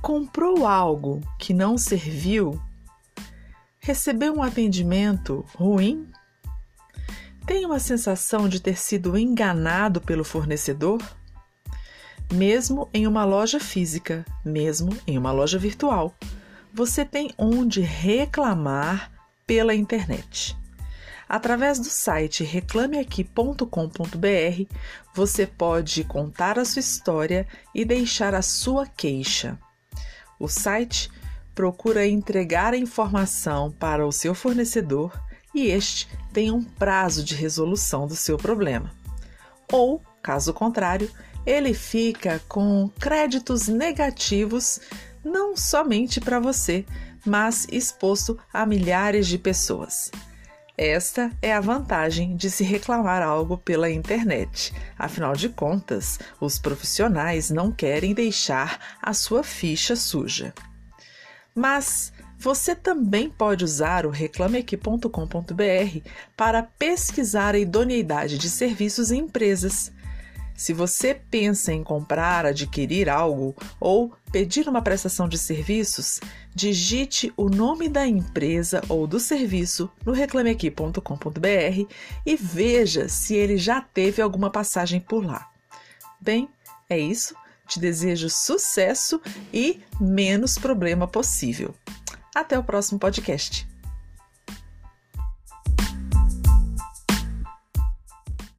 comprou algo que não serviu? Recebeu um atendimento ruim? Tem uma sensação de ter sido enganado pelo fornecedor? Mesmo em uma loja física, mesmo em uma loja virtual, você tem onde reclamar pela internet. Através do site reclameaqui.com.br, você pode contar a sua história e deixar a sua queixa. O site procura entregar a informação para o seu fornecedor e este tem um prazo de resolução do seu problema. Ou, caso contrário, ele fica com créditos negativos não somente para você, mas exposto a milhares de pessoas. Esta é a vantagem de se reclamar algo pela internet. Afinal de contas, os profissionais não querem deixar a sua ficha suja. Mas você também pode usar o reclameaqui.com.br para pesquisar a idoneidade de serviços em empresas. Se você pensa em comprar, adquirir algo ou pedir uma prestação de serviços, digite o nome da empresa ou do serviço no reclameaqui.com.br e veja se ele já teve alguma passagem por lá. Bem, é isso. Te desejo sucesso e menos problema possível. Até o próximo podcast.